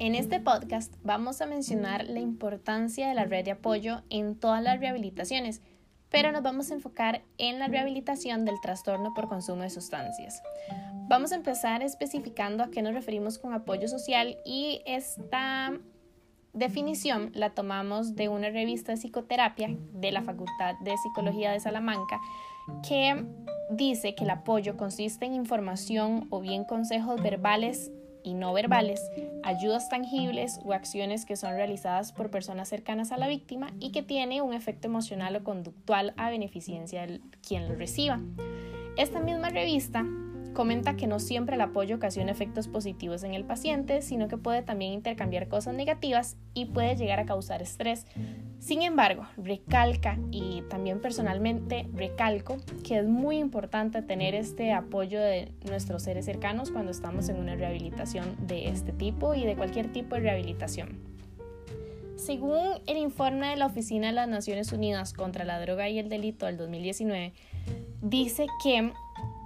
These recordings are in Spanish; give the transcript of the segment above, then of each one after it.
En este podcast vamos a mencionar la importancia de la red de apoyo en todas las rehabilitaciones, pero nos vamos a enfocar en la rehabilitación del trastorno por consumo de sustancias. Vamos a empezar especificando a qué nos referimos con apoyo social y esta definición la tomamos de una revista de psicoterapia de la Facultad de Psicología de Salamanca que dice que el apoyo consiste en información o bien consejos verbales y no verbales, ayudas tangibles o acciones que son realizadas por personas cercanas a la víctima y que tiene un efecto emocional o conductual a beneficencia de quien lo reciba. Esta misma revista Comenta que no siempre el apoyo ocasiona efectos positivos en el paciente, sino que puede también intercambiar cosas negativas y puede llegar a causar estrés. Sin embargo, recalca y también personalmente recalco que es muy importante tener este apoyo de nuestros seres cercanos cuando estamos en una rehabilitación de este tipo y de cualquier tipo de rehabilitación. Según el informe de la Oficina de las Naciones Unidas contra la Droga y el Delito del 2019, dice que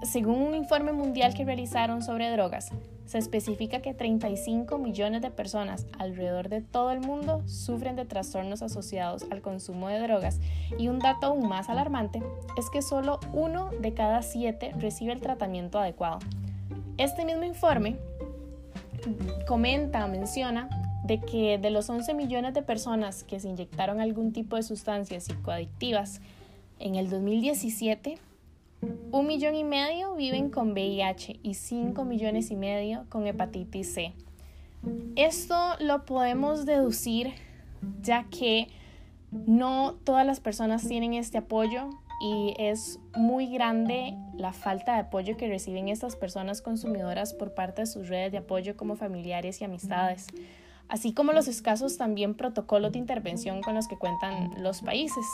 según un informe mundial que realizaron sobre drogas, se especifica que 35 millones de personas alrededor de todo el mundo sufren de trastornos asociados al consumo de drogas y un dato aún más alarmante es que solo uno de cada siete recibe el tratamiento adecuado. Este mismo informe comenta, menciona de que de los 11 millones de personas que se inyectaron algún tipo de sustancias psicoadictivas en el 2017, un millón y medio viven con VIH y 5 millones y medio con hepatitis C. Esto lo podemos deducir ya que no todas las personas tienen este apoyo y es muy grande la falta de apoyo que reciben estas personas consumidoras por parte de sus redes de apoyo como familiares y amistades, así como los escasos también protocolos de intervención con los que cuentan los países.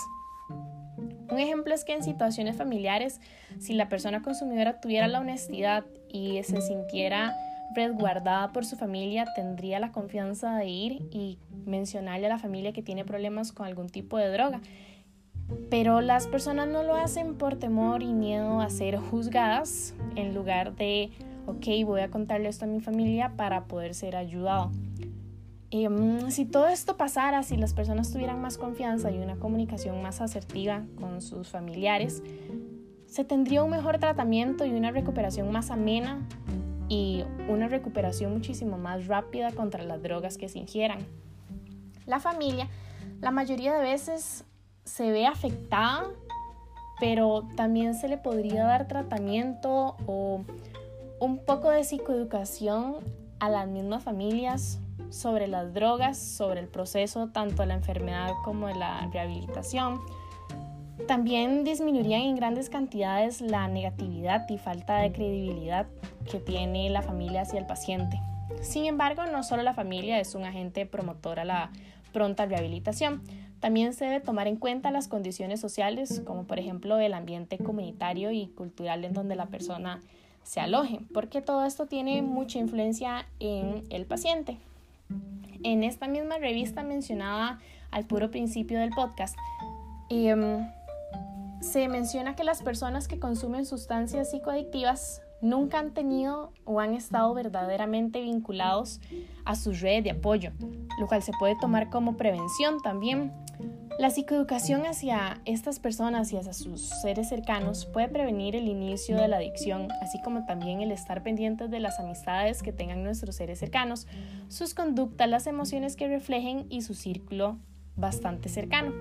Un ejemplo es que en situaciones familiares, si la persona consumidora tuviera la honestidad y se sintiera resguardada por su familia, tendría la confianza de ir y mencionarle a la familia que tiene problemas con algún tipo de droga. Pero las personas no lo hacen por temor y miedo a ser juzgadas en lugar de, ok, voy a contarle esto a mi familia para poder ser ayudado. Em, si todo esto pasara, si las personas tuvieran más confianza y una comunicación más asertiva con sus familiares, se tendría un mejor tratamiento y una recuperación más amena y una recuperación muchísimo más rápida contra las drogas que se ingieran. La familia, la mayoría de veces se ve afectada, pero también se le podría dar tratamiento o un poco de psicoeducación a las mismas familias sobre las drogas, sobre el proceso tanto de la enfermedad como de la rehabilitación. También disminuirían en grandes cantidades la negatividad y falta de credibilidad que tiene la familia hacia el paciente. Sin embargo, no solo la familia es un agente promotor a la pronta rehabilitación, también se debe tomar en cuenta las condiciones sociales, como por ejemplo el ambiente comunitario y cultural en donde la persona se aloje, porque todo esto tiene mucha influencia en el paciente. En esta misma revista mencionada al puro principio del podcast, em, se menciona que las personas que consumen sustancias psicoadictivas nunca han tenido o han estado verdaderamente vinculados a su red de apoyo, lo cual se puede tomar como prevención también. La psicoeducación hacia estas personas y hacia sus seres cercanos puede prevenir el inicio de la adicción, así como también el estar pendientes de las amistades que tengan nuestros seres cercanos, sus conductas, las emociones que reflejen y su círculo bastante cercano.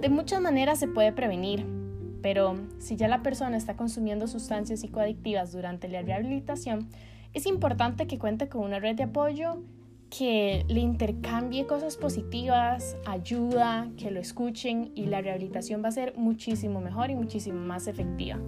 De muchas maneras se puede prevenir, pero si ya la persona está consumiendo sustancias psicoadictivas durante la rehabilitación, es importante que cuente con una red de apoyo que le intercambie cosas positivas, ayuda, que lo escuchen y la rehabilitación va a ser muchísimo mejor y muchísimo más efectiva.